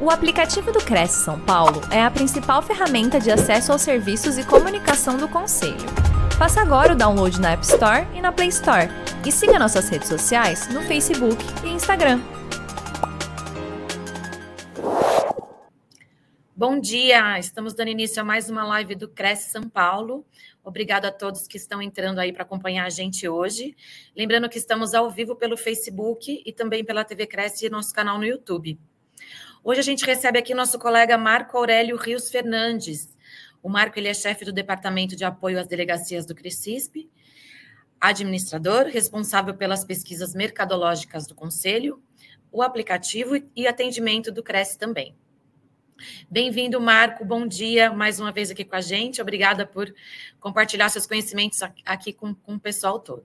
O aplicativo do Cresce São Paulo é a principal ferramenta de acesso aos serviços e comunicação do Conselho. Faça agora o download na App Store e na Play Store. E siga nossas redes sociais no Facebook e Instagram. Bom dia, estamos dando início a mais uma live do Cresce São Paulo. Obrigado a todos que estão entrando aí para acompanhar a gente hoje. Lembrando que estamos ao vivo pelo Facebook e também pela TV Cresce e nosso canal no YouTube. Hoje a gente recebe aqui nosso colega Marco Aurélio Rios Fernandes. O Marco ele é chefe do Departamento de Apoio às Delegacias do CRECISP, administrador, responsável pelas pesquisas mercadológicas do Conselho, o aplicativo e atendimento do Cresce também. Bem-vindo, Marco. Bom dia mais uma vez aqui com a gente. Obrigada por compartilhar seus conhecimentos aqui com, com o pessoal todo.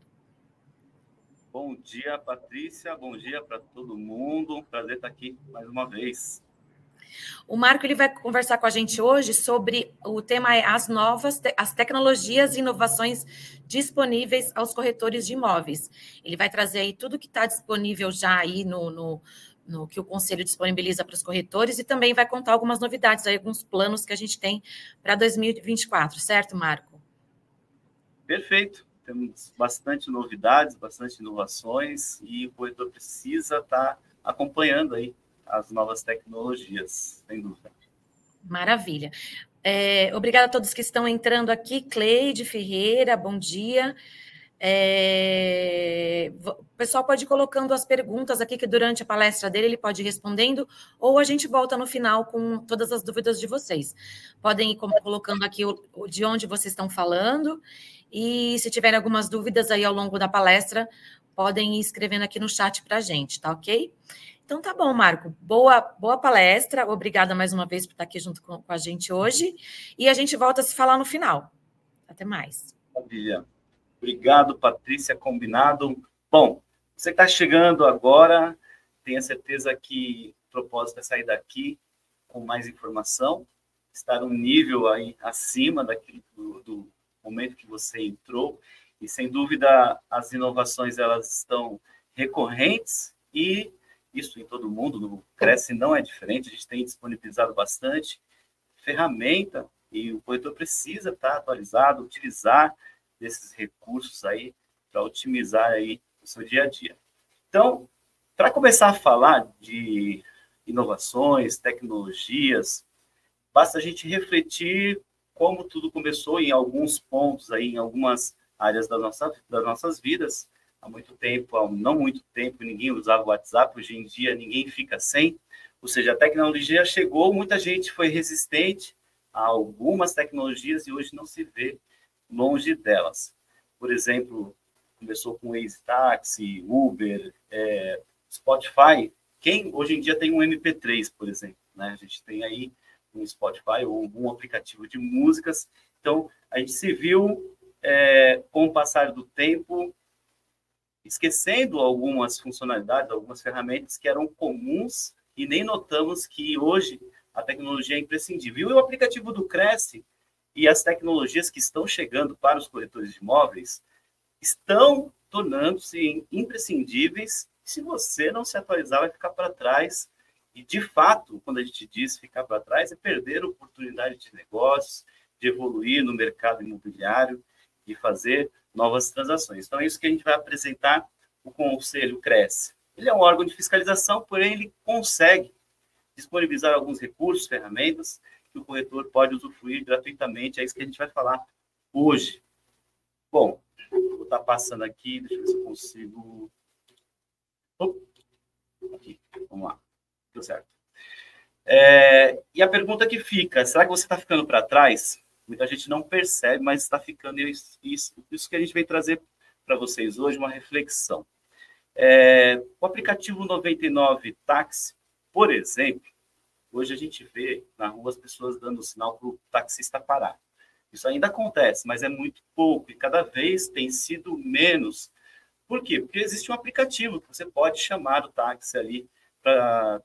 Bom dia, Patrícia. Bom dia para todo mundo. Prazer estar aqui mais uma vez. O Marco ele vai conversar com a gente hoje sobre o tema é as novas as tecnologias e inovações disponíveis aos corretores de imóveis. Ele vai trazer aí tudo que está disponível já aí no, no no que o conselho disponibiliza para os corretores e também vai contar algumas novidades, aí, alguns planos que a gente tem para 2024, certo, Marco? Perfeito. Temos bastante novidades, bastante inovações e o corretor precisa estar tá acompanhando aí as novas tecnologias, sem dúvida. Maravilha. É, obrigada a todos que estão entrando aqui. Cleide Ferreira, bom dia. É, o pessoal pode ir colocando as perguntas aqui, que durante a palestra dele ele pode ir respondendo, ou a gente volta no final com todas as dúvidas de vocês. Podem ir colocando aqui de onde vocês estão falando, e se tiverem algumas dúvidas aí ao longo da palestra, podem ir escrevendo aqui no chat para a gente, tá ok? Então tá bom, Marco. Boa, boa palestra. Obrigada mais uma vez por estar aqui junto com, com a gente hoje. E a gente volta a se falar no final. Até mais. Maravilha. Obrigado, Patrícia, combinado. Bom, você está chegando agora, tenha certeza que o propósito é sair daqui com mais informação, estar um nível aí acima daquilo do, do momento que você entrou, e sem dúvida as inovações elas estão recorrentes e isso em todo mundo, no Cresce não é diferente, a gente tem disponibilizado bastante ferramenta e o corretor precisa estar atualizado, utilizar desses recursos aí para otimizar aí o seu dia a dia. Então, para começar a falar de inovações, tecnologias, basta a gente refletir como tudo começou em alguns pontos aí, em algumas áreas da nossa, das nossas vidas. Há muito tempo, há não muito tempo, ninguém usava o WhatsApp, hoje em dia ninguém fica sem. Ou seja, a tecnologia chegou, muita gente foi resistente a algumas tecnologias e hoje não se vê longe delas. Por exemplo, começou com Waze Taxi, Uber, é, Spotify. Quem hoje em dia tem um MP3, por exemplo, né? A gente tem aí um Spotify ou um aplicativo de músicas. Então, a gente se viu é, com o passar do tempo esquecendo algumas funcionalidades, algumas ferramentas que eram comuns e nem notamos que hoje a tecnologia é imprescindível. E o aplicativo do Cresce e as tecnologias que estão chegando para os corretores de imóveis estão tornando-se imprescindíveis. Se você não se atualizar, vai ficar para trás. E, de fato, quando a gente diz ficar para trás, é perder oportunidade de negócios, de evoluir no mercado imobiliário e fazer novas transações. Então, é isso que a gente vai apresentar. O Conselho Cresce. Ele é um órgão de fiscalização, porém, ele consegue disponibilizar alguns recursos, ferramentas que o corretor pode usufruir gratuitamente. É isso que a gente vai falar hoje. Bom, vou estar passando aqui, deixa eu ver se eu consigo. Aqui, vamos lá. Deu certo. É, e a pergunta que fica: será que você está ficando para trás? Muita gente não percebe, mas está ficando. Isso, isso, que a gente vem trazer para vocês hoje, uma reflexão. É, o aplicativo 99 Táxi, por exemplo, Hoje a gente vê na rua as pessoas dando sinal para o taxista parar. Isso ainda acontece, mas é muito pouco e cada vez tem sido menos. Por quê? Porque existe um aplicativo que você pode chamar o táxi ali para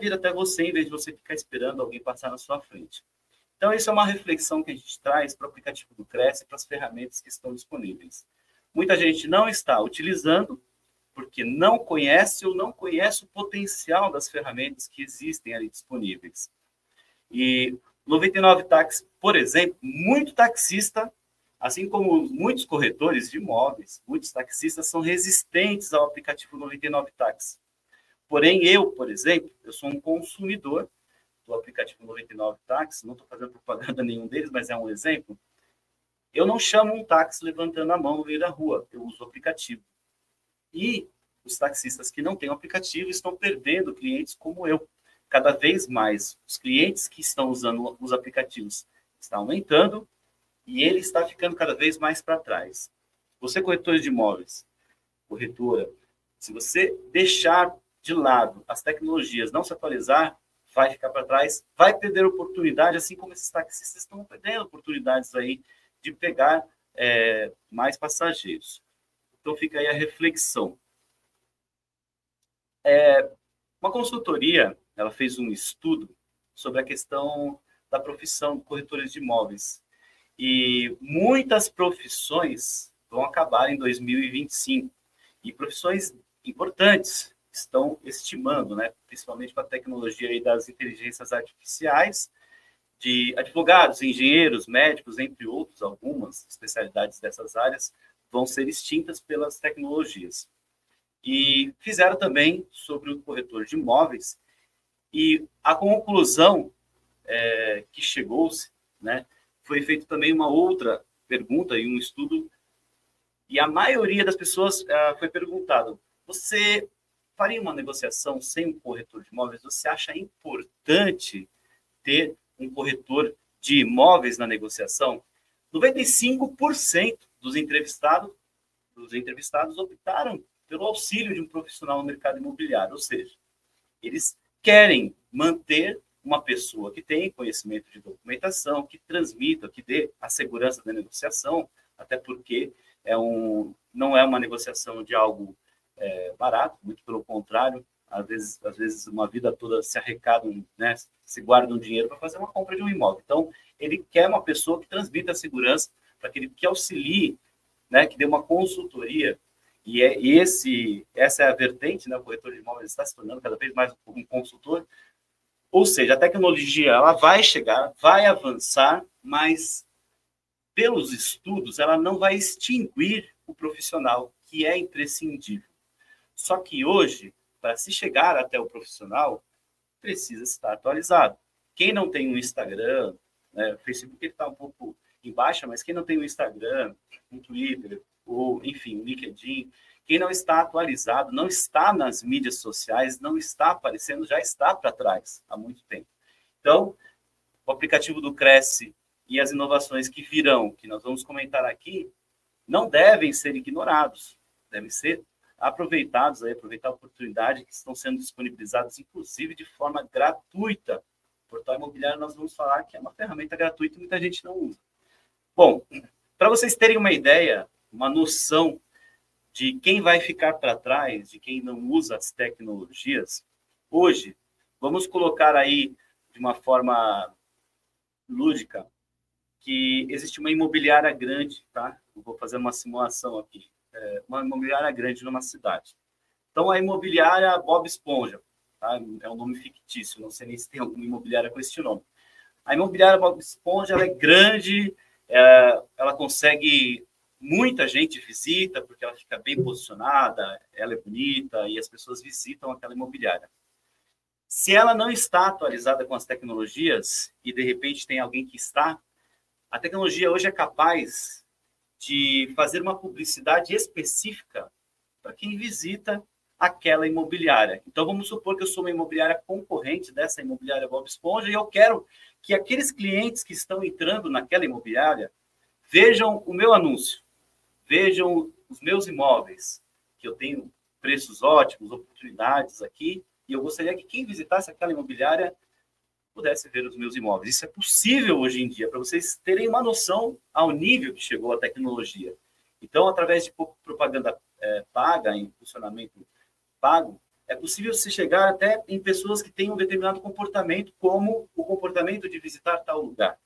vir até você, em vez de você ficar esperando alguém passar na sua frente. Então, isso é uma reflexão que a gente traz para o aplicativo do Cresce e para as ferramentas que estão disponíveis. Muita gente não está utilizando, porque não conhece ou não conhece o potencial das ferramentas que existem ali disponíveis. E 99 táxi, por exemplo, muito taxista, assim como muitos corretores de imóveis, muitos taxistas são resistentes ao aplicativo 99 táxi. Porém, eu, por exemplo, eu sou um consumidor do aplicativo 99 táxi, não estou fazendo propaganda nenhum deles, mas é um exemplo. Eu não chamo um táxi levantando a mão no meio da rua, eu uso o aplicativo. E os taxistas que não têm o aplicativo estão perdendo clientes como eu. Cada vez mais, os clientes que estão usando os aplicativos estão aumentando e ele está ficando cada vez mais para trás. Você, corretor de imóveis, corretora, se você deixar de lado as tecnologias, não se atualizar, vai ficar para trás, vai perder oportunidade, assim como esses taxistas estão perdendo oportunidades aí de pegar é, mais passageiros. Então fica aí a reflexão. É, uma consultoria, ela fez um estudo sobre a questão da profissão de corretores de imóveis. E muitas profissões vão acabar em 2025. E profissões importantes estão estimando, né, principalmente com a tecnologia aí das inteligências artificiais, de advogados, engenheiros, médicos, entre outros, algumas especialidades dessas áreas, vão ser extintas pelas tecnologias. E fizeram também sobre o corretor de imóveis, e a conclusão é, que chegou-se, né, foi feito também uma outra pergunta e um estudo, e a maioria das pessoas uh, foi perguntado: você faria uma negociação sem um corretor de imóveis? Você acha importante ter um corretor de imóveis na negociação? 95% dos entrevistados, dos entrevistados optaram pelo auxílio de um profissional no mercado imobiliário, ou seja, eles querem manter uma pessoa que tem conhecimento de documentação, que transmita, que dê a segurança da negociação, até porque é um, não é uma negociação de algo é, barato, muito pelo contrário, às vezes, às vezes uma vida toda se arrecada, né, se guarda um dinheiro para fazer uma compra de um imóvel. Então, ele quer uma pessoa que transmita a segurança para que que auxilie, né, que dê uma consultoria e, é, esse, essa é a vertente, né? O corretor de imóveis está se tornando cada vez mais um consultor. Ou seja, a tecnologia ela vai chegar, vai avançar, mas pelos estudos ela não vai extinguir o profissional, que é imprescindível. Só que hoje, para se chegar até o profissional, precisa estar atualizado. Quem não tem um Instagram, né, o Facebook está um pouco em baixa, mas quem não tem um Instagram, um Twitter, ou, enfim, o LinkedIn. Quem não está atualizado, não está nas mídias sociais, não está aparecendo, já está para trás há muito tempo. Então, o aplicativo do Cresce e as inovações que virão, que nós vamos comentar aqui, não devem ser ignorados, devem ser aproveitados, aí, aproveitar a oportunidade que estão sendo disponibilizados, inclusive de forma gratuita. O portal imobiliário, nós vamos falar que é uma ferramenta gratuita e muita gente não usa. Bom, para vocês terem uma ideia, uma noção de quem vai ficar para trás, de quem não usa as tecnologias, hoje, vamos colocar aí de uma forma lúdica que existe uma imobiliária grande, tá? Eu vou fazer uma simulação aqui. É uma imobiliária grande numa cidade. Então, a imobiliária Bob Esponja, tá? é um nome fictício, não sei nem se tem alguma imobiliária com esse nome. A imobiliária Bob Esponja é grande, é, ela consegue Muita gente visita porque ela fica bem posicionada, ela é bonita e as pessoas visitam aquela imobiliária. Se ela não está atualizada com as tecnologias e de repente tem alguém que está, a tecnologia hoje é capaz de fazer uma publicidade específica para quem visita aquela imobiliária. Então vamos supor que eu sou uma imobiliária concorrente dessa imobiliária Bob Esponja e eu quero que aqueles clientes que estão entrando naquela imobiliária vejam o meu anúncio vejam os meus imóveis, que eu tenho preços ótimos, oportunidades aqui, e eu gostaria que quem visitasse aquela imobiliária pudesse ver os meus imóveis. Isso é possível hoje em dia, para vocês terem uma noção ao nível que chegou a tecnologia. Então, através de propaganda é, paga, em funcionamento pago, é possível se chegar até em pessoas que têm um determinado comportamento, como o comportamento de visitar tal lugar.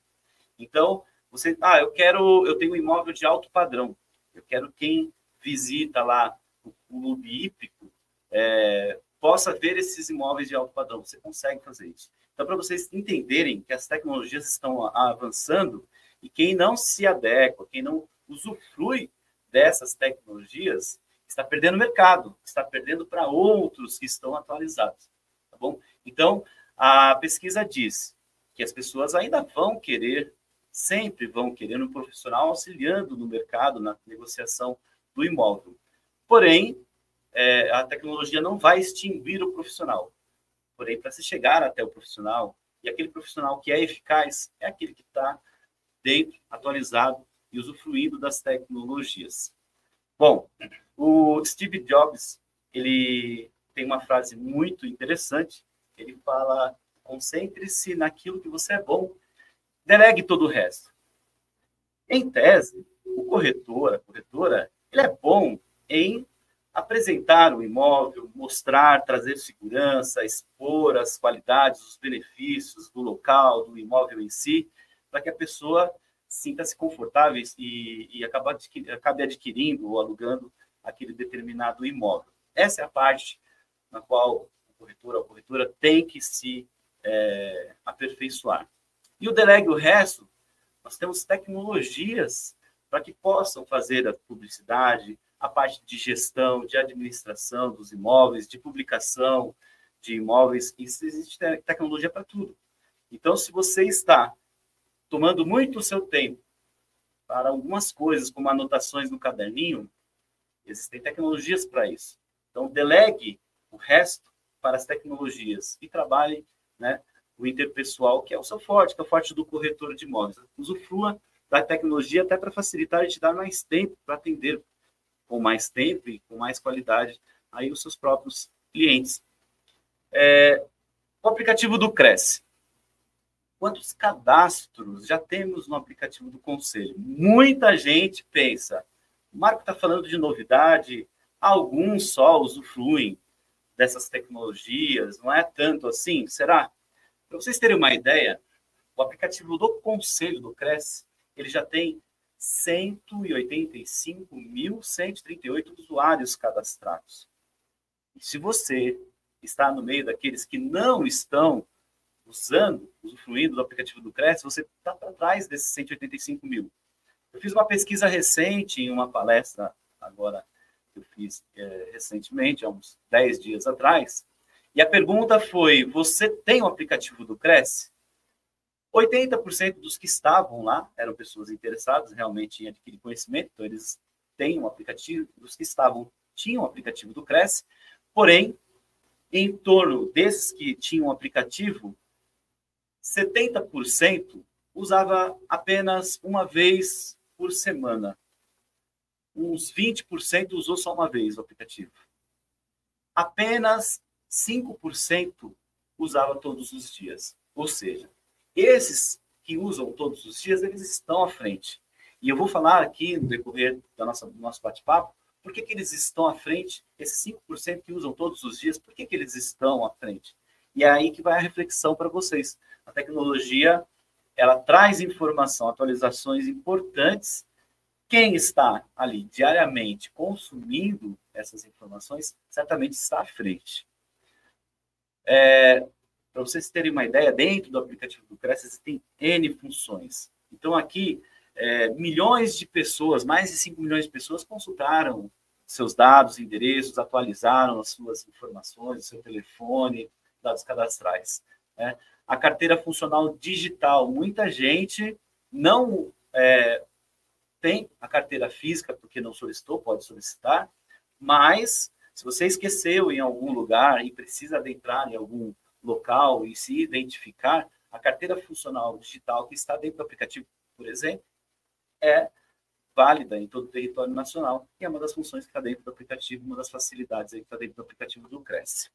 Então, você, ah, eu quero, eu tenho um imóvel de alto padrão. Eu quero quem visita lá o, clube hípico, é, possa ver esses imóveis de alto padrão. Você consegue fazer isso. Então, para vocês entenderem que as tecnologias estão avançando e quem não se adequa, quem não usufrui dessas tecnologias, está perdendo mercado, está perdendo para outros que estão atualizados. Tá bom? Então, a pesquisa diz que as pessoas ainda vão querer, sempre vão querer um profissional auxiliando no mercado, na negociação do imóvel. Porém, é, a tecnologia não vai extinguir o profissional. Porém, para se chegar até o profissional, e aquele profissional que é eficaz é aquele que está dentro, atualizado e usufruindo das tecnologias. Bom, o Steve Jobs, ele tem uma frase muito interessante. Ele fala: concentre-se naquilo que você é bom, delegue todo o resto. Em tese, o corretor, a corretora, ele é bom em apresentar o imóvel, mostrar, trazer segurança, expor as qualidades, os benefícios do local, do imóvel em si, para que a pessoa sinta-se confortável e, e acabe, adquirindo ou alugando aquele determinado imóvel. Essa é a parte na qual o corretor ou a corretora tem que se é, aperfeiçoar. E o delegue o resto, nós temos tecnologias para que possam fazer a publicidade, a parte de gestão, de administração dos imóveis, de publicação de imóveis. Isso existe tecnologia para tudo. Então, se você está tomando muito o seu tempo para algumas coisas, como anotações no caderninho, existem tecnologias para isso. Então, delegue o resto para as tecnologias e trabalhe né, o interpessoal, que é o seu forte, que é o forte do corretor de imóveis. Usufrua da tecnologia até para facilitar e te dar mais tempo para atender com mais tempo e com mais qualidade aí os seus próprios clientes. É, o aplicativo do Cresce. Quantos cadastros já temos no aplicativo do Conselho? Muita gente pensa, o Marco está falando de novidade, alguns só usufruem dessas tecnologias, não é tanto assim? Será? Para vocês terem uma ideia, o aplicativo do Conselho do Cresce, ele já tem 185.138 usuários cadastrados. E se você está no meio daqueles que não estão usando, usufruindo do aplicativo do Cresce, você está para trás desses 185 mil. Eu fiz uma pesquisa recente em uma palestra, agora que eu fiz é, recentemente, há uns 10 dias atrás, e a pergunta foi: você tem o aplicativo do Cresce? 80% dos que estavam lá eram pessoas interessadas realmente em adquirir conhecimento, então eles têm um aplicativo, os que estavam tinham o aplicativo do Cresce, porém, em torno desses que tinham o aplicativo, 70% usava apenas uma vez por semana. Uns 20% usou só uma vez o aplicativo. Apenas 5% usava todos os dias. Ou seja, esses que usam todos os dias, eles estão à frente. E eu vou falar aqui no decorrer da nossa, do nosso bate-papo, por que, que eles estão à frente, esses 5% que usam todos os dias, por que, que eles estão à frente? E é aí que vai a reflexão para vocês. A tecnologia, ela traz informação, atualizações importantes. Quem está ali diariamente consumindo essas informações, certamente está à frente. É, para vocês terem uma ideia, dentro do aplicativo do Cresce tem N funções. Então, aqui, é, milhões de pessoas, mais de 5 milhões de pessoas consultaram seus dados, endereços, atualizaram as suas informações, seu telefone, dados cadastrais. Né? A carteira funcional digital, muita gente não é, tem a carteira física porque não solicitou, pode solicitar, mas se você esqueceu em algum lugar e precisa adentrar em algum local e se identificar, a carteira funcional digital que está dentro do aplicativo, por exemplo, é válida em todo o território nacional e é uma das funções que está dentro do aplicativo, uma das facilidades que está dentro do aplicativo do Cresce.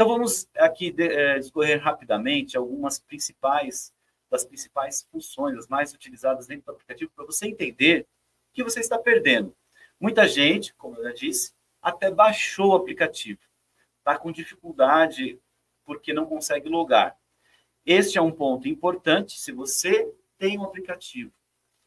Então vamos aqui é, discorrer rapidamente algumas principais das principais funções, as mais utilizadas dentro do aplicativo, para você entender o que você está perdendo. Muita gente, como eu já disse, até baixou o aplicativo, está com dificuldade porque não consegue logar. Este é um ponto importante. Se você tem um aplicativo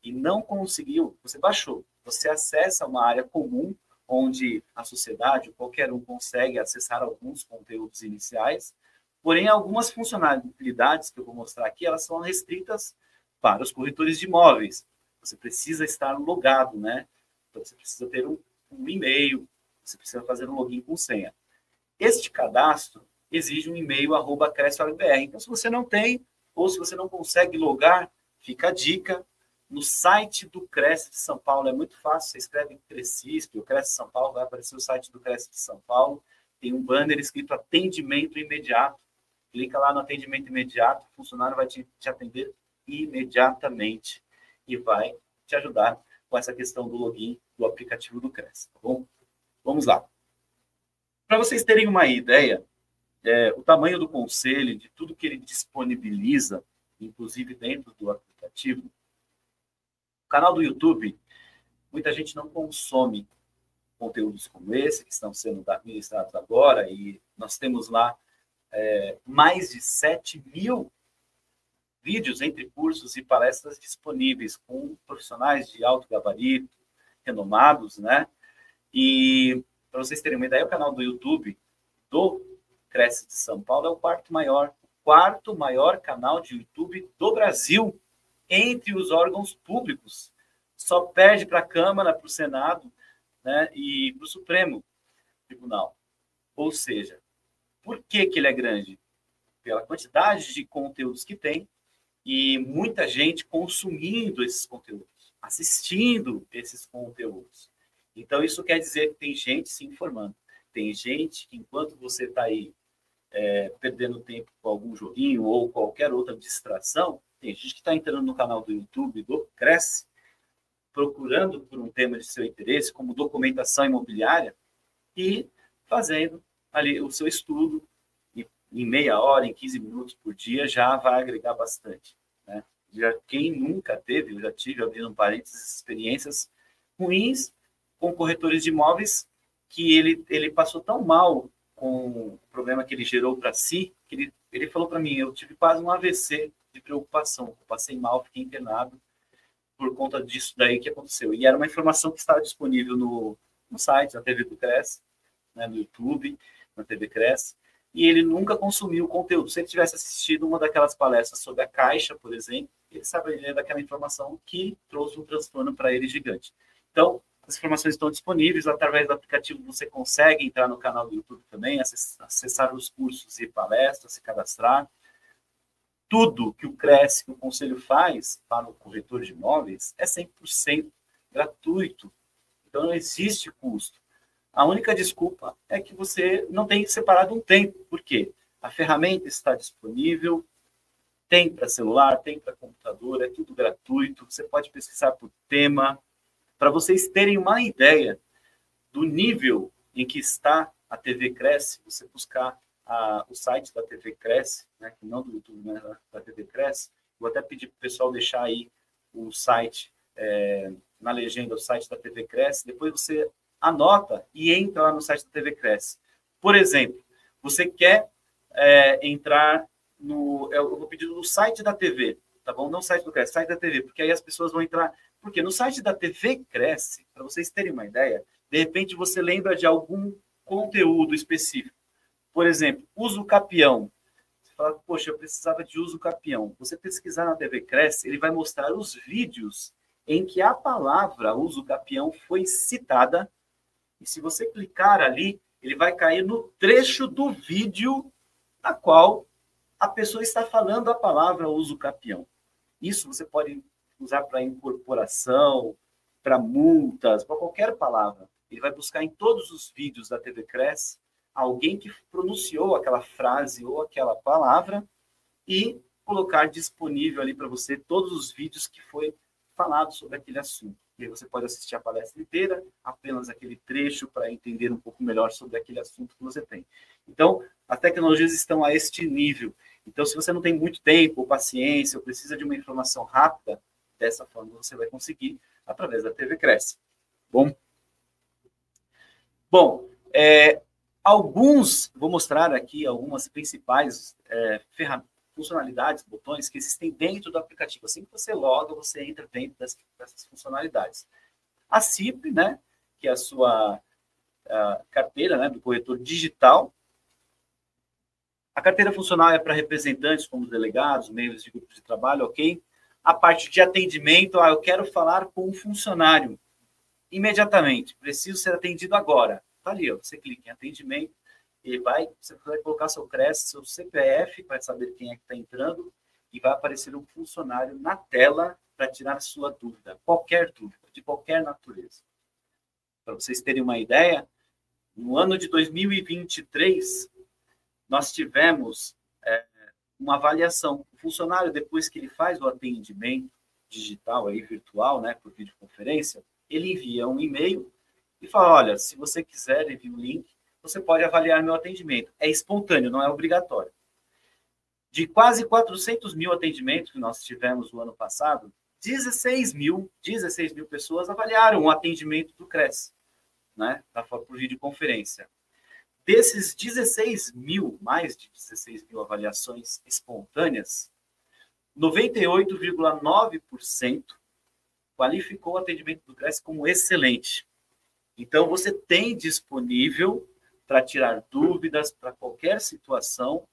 e não conseguiu, você baixou, você acessa uma área comum onde a sociedade, qualquer um, consegue acessar alguns conteúdos iniciais, porém, algumas funcionalidades que eu vou mostrar aqui, elas são restritas para os corretores de imóveis. Você precisa estar logado, né? Então, você precisa ter um, um e-mail, você precisa fazer um login com senha. Este cadastro exige um e-mail arroba. Então, se você não tem, ou se você não consegue logar, fica a dica. No site do Cresce de São Paulo é muito fácil, você escreve Crescisp, o Cresce São Paulo, vai aparecer o site do Cresce de São Paulo, tem um banner escrito atendimento imediato. Clica lá no atendimento imediato, o funcionário vai te, te atender imediatamente e vai te ajudar com essa questão do login do aplicativo do Cresce, tá bom? Vamos lá. Para vocês terem uma ideia, é, o tamanho do conselho, de tudo que ele disponibiliza, inclusive dentro do aplicativo, canal do YouTube, muita gente não consome conteúdos como esse, que estão sendo administrados agora, e nós temos lá é, mais de 7 mil vídeos entre cursos e palestras disponíveis com profissionais de alto gabarito, renomados, né? E para vocês terem uma ideia, o canal do YouTube do Cresce de São Paulo é o quarto maior, quarto maior canal de YouTube do Brasil entre os órgãos públicos. Só perde para a Câmara, para o Senado né, e para o Supremo Tribunal. Ou seja, por que, que ele é grande? Pela quantidade de conteúdos que tem e muita gente consumindo esses conteúdos, assistindo esses conteúdos. Então, isso quer dizer que tem gente se informando. Tem gente que, enquanto você está aí é, perdendo tempo com algum joguinho ou qualquer outra distração, tem gente que está entrando no canal do YouTube do Cresce, procurando por um tema de seu interesse, como documentação imobiliária, e fazendo ali o seu estudo, e em meia hora, em 15 minutos por dia, já vai agregar bastante. Né? Já, quem nunca teve, eu já tive, abrindo parênteses, experiências ruins com corretores de imóveis que ele, ele passou tão mal com o problema que ele gerou para si, que ele, ele falou para mim, eu tive quase um AVC de preocupação, eu passei mal, fiquei internado por conta disso daí que aconteceu. E era uma informação que estava disponível no, no site da TV do Cresce, né, no YouTube, na TV Cresce, e ele nunca consumiu o conteúdo. Se ele tivesse assistido uma daquelas palestras sobre a Caixa, por exemplo, ele saberia daquela informação que trouxe um transtorno para ele gigante. Então, as informações estão disponíveis através do aplicativo. Você consegue entrar no canal do YouTube também, acessar os cursos e palestras, se cadastrar. Tudo que o Cresce, que o Conselho faz para o corretor de imóveis é 100% gratuito. Então, não existe custo. A única desculpa é que você não tem separado um tempo. Por quê? A ferramenta está disponível, tem para celular, tem para computador, é tudo gratuito. Você pode pesquisar por tema, para vocês terem uma ideia do nível em que está a TV Cresce, você buscar a, o site da TV Cresce, né, não do YouTube, mas da TV Cresce, vou até pedir para o pessoal deixar aí o site, é, na legenda, o site da TV Cresce, depois você anota e entra lá no site da TV Cresce. Por exemplo, você quer é, entrar no. Eu vou pedir no site da TV, tá bom? Não site do Cresce, site da TV, porque aí as pessoas vão entrar porque no site da TV Cresce, para vocês terem uma ideia, de repente você lembra de algum conteúdo específico. Por exemplo, uso capião. Você fala, poxa, eu precisava de uso capião. Você pesquisar na TV Cresce, ele vai mostrar os vídeos em que a palavra uso capião foi citada. E se você clicar ali, ele vai cair no trecho do vídeo na qual a pessoa está falando a palavra uso capião. Isso você pode usar para incorporação, para multas, para qualquer palavra. Ele vai buscar em todos os vídeos da TV Cresce alguém que pronunciou aquela frase ou aquela palavra e colocar disponível ali para você todos os vídeos que foi falado sobre aquele assunto. E aí você pode assistir a palestra inteira, apenas aquele trecho para entender um pouco melhor sobre aquele assunto que você tem. Então, as tecnologias estão a este nível. Então, se você não tem muito tempo, ou paciência, ou precisa de uma informação rápida, Dessa forma, você vai conseguir através da TV Cresce. Bom, bom é, alguns, vou mostrar aqui algumas principais é, funcionalidades, botões que existem dentro do aplicativo. Assim que você loga, você entra dentro dessas, funcionalidades. A CIP, né, que é a sua a carteira né, do corretor digital. A carteira funcional é para representantes como delegados, membros de grupos de trabalho, ok? A parte de atendimento, ah, eu quero falar com um funcionário imediatamente, preciso ser atendido agora. Está ali, ó, você clica em atendimento, e vai, você vai colocar seu CRES, seu CPF, para saber quem é que está entrando, e vai aparecer um funcionário na tela para tirar sua dúvida, qualquer dúvida, de qualquer natureza. Para vocês terem uma ideia, no ano de 2023, nós tivemos é, uma avaliação. O funcionário, depois que ele faz o atendimento digital, aí, virtual, né, por videoconferência, ele envia um e-mail e fala, olha, se você quiser, envie o link, você pode avaliar meu atendimento. É espontâneo, não é obrigatório. De quase 400 mil atendimentos que nós tivemos no ano passado, 16 mil, 16 mil pessoas avaliaram o atendimento do CRES, né, por videoconferência. Desses 16 mil, mais de 16 mil avaliações espontâneas, 98,9% qualificou o atendimento do CRES como excelente. Então, você tem disponível para tirar dúvidas para qualquer situação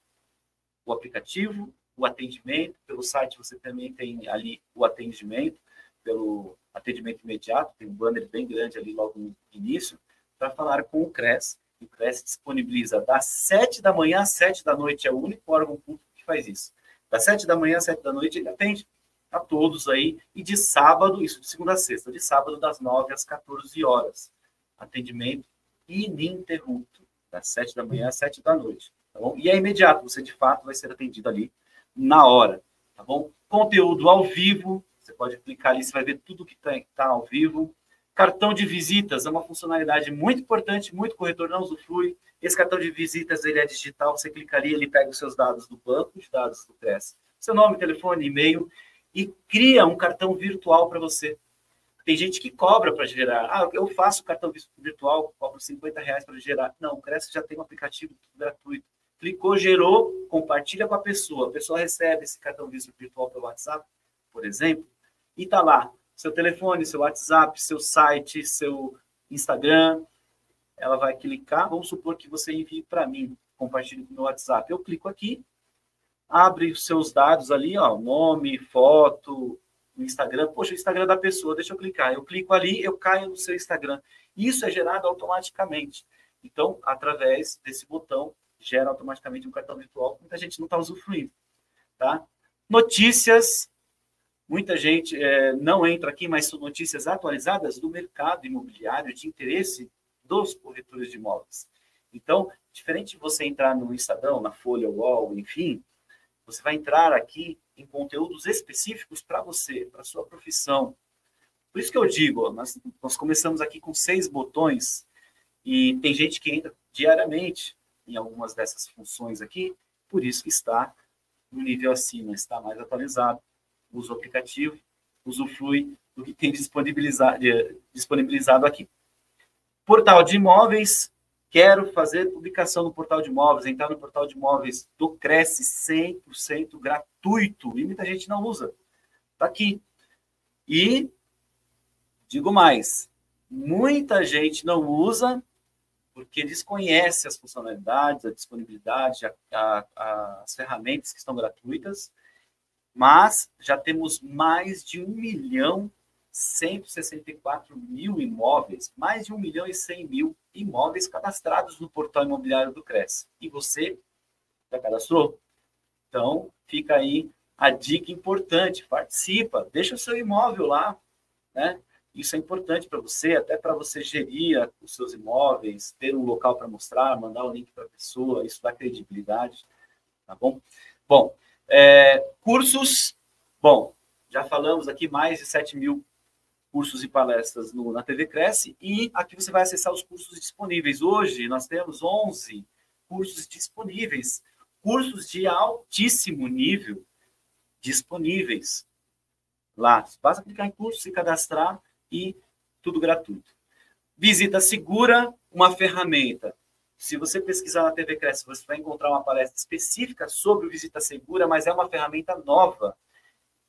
o aplicativo, o atendimento. Pelo site você também tem ali o atendimento, pelo atendimento imediato, tem um banner bem grande ali logo no início, para falar com o CRES. O CRES disponibiliza das 7 da manhã às 7 da noite, é o único órgão público que faz isso. Das 7 da manhã às 7 da noite ele atende a todos aí, e de sábado, isso de segunda a sexta, de sábado das 9 às 14 horas. Atendimento ininterrupto, das 7 da manhã às 7 da noite. Tá bom? E é imediato, você de fato vai ser atendido ali na hora, tá bom? Conteúdo ao vivo, você pode clicar ali, você vai ver tudo que está tá ao vivo. Cartão de visitas é uma funcionalidade muito importante, muito corretor não usufrui. Esse cartão de visitas ele é digital, você clica ali, ele pega os seus dados do banco, os dados do CRES, seu nome, telefone, e-mail, e cria um cartão virtual para você. Tem gente que cobra para gerar. Ah, eu faço cartão virtual, cobro 50 reais para gerar. Não, o Cresce já tem um aplicativo gratuito. Clicou, gerou, compartilha com a pessoa. A pessoa recebe esse cartão virtual pelo WhatsApp, por exemplo, e está lá. Seu telefone, seu WhatsApp, seu site, seu Instagram. Ela vai clicar. Vamos supor que você envie para mim, compartilhe com o meu WhatsApp. Eu clico aqui, abre os seus dados ali, ó, nome, foto, Instagram. Poxa, o Instagram da pessoa, deixa eu clicar. Eu clico ali, eu caio no seu Instagram. Isso é gerado automaticamente. Então, através desse botão, gera automaticamente um cartão virtual que muita gente não está usufruindo. Tá? Notícias. Muita gente é, não entra aqui, mas são notícias atualizadas do mercado imobiliário de interesse dos corretores de imóveis. Então, diferente de você entrar no Instagram, na Folha Wall, enfim, você vai entrar aqui em conteúdos específicos para você, para sua profissão. Por isso que eu digo, nós, nós começamos aqui com seis botões e tem gente que entra diariamente em algumas dessas funções aqui, por isso que está no nível acima, está mais atualizado. Usa o aplicativo, usufrui do que tem disponibilizado, disponibilizado aqui. Portal de imóveis, Quero fazer publicação no portal de imóveis, entrar no portal de imóveis do Cresce 100% gratuito. E muita gente não usa. Está aqui. E digo mais, muita gente não usa porque desconhece as funcionalidades, a disponibilidade, a, a, as ferramentas que estão gratuitas, mas já temos mais de um milhão 164 mil imóveis, mais de 1 milhão e 100 mil imóveis cadastrados no portal imobiliário do Cresce. E você já cadastrou? Então, fica aí a dica importante, participa, deixa o seu imóvel lá, né? Isso é importante para você, até para você gerir os seus imóveis, ter um local para mostrar, mandar o link para a pessoa, isso dá credibilidade, tá bom? Bom, é, cursos, bom, já falamos aqui mais de 7 mil cursos e palestras no, na TV Cresce e aqui você vai acessar os cursos disponíveis. Hoje nós temos 11 cursos disponíveis, cursos de altíssimo nível disponíveis lá. Basta clicar em curso, se cadastrar e tudo gratuito. Visita segura, uma ferramenta. Se você pesquisar na TV Cresce, você vai encontrar uma palestra específica sobre o Visita Segura, mas é uma ferramenta nova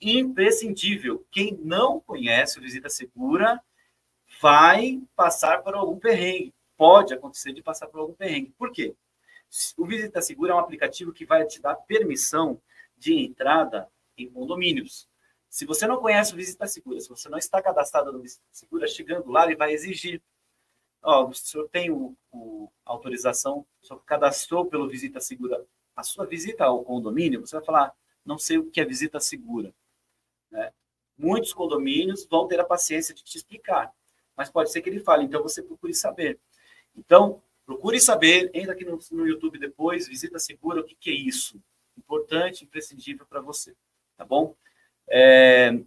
imprescindível. Quem não conhece o Visita Segura vai passar por algum perrengue. pode acontecer de passar por algum perrengue. Por quê? O Visita Segura é um aplicativo que vai te dar permissão de entrada em condomínios. Se você não conhece o Visita Segura, se você não está cadastrado no Visita Segura, chegando lá, ele vai exigir. Ó, o senhor tem o, o autorização, o senhor cadastrou pelo Visita Segura a sua visita ao condomínio, você vai falar, não sei o que é visita segura. Né? Muitos condomínios vão ter a paciência de te explicar, mas pode ser que ele fale, então você procure saber. Então, procure saber, entra aqui no, no YouTube depois, visita segura, o que, que é isso? Importante, imprescindível para você, tá bom? É,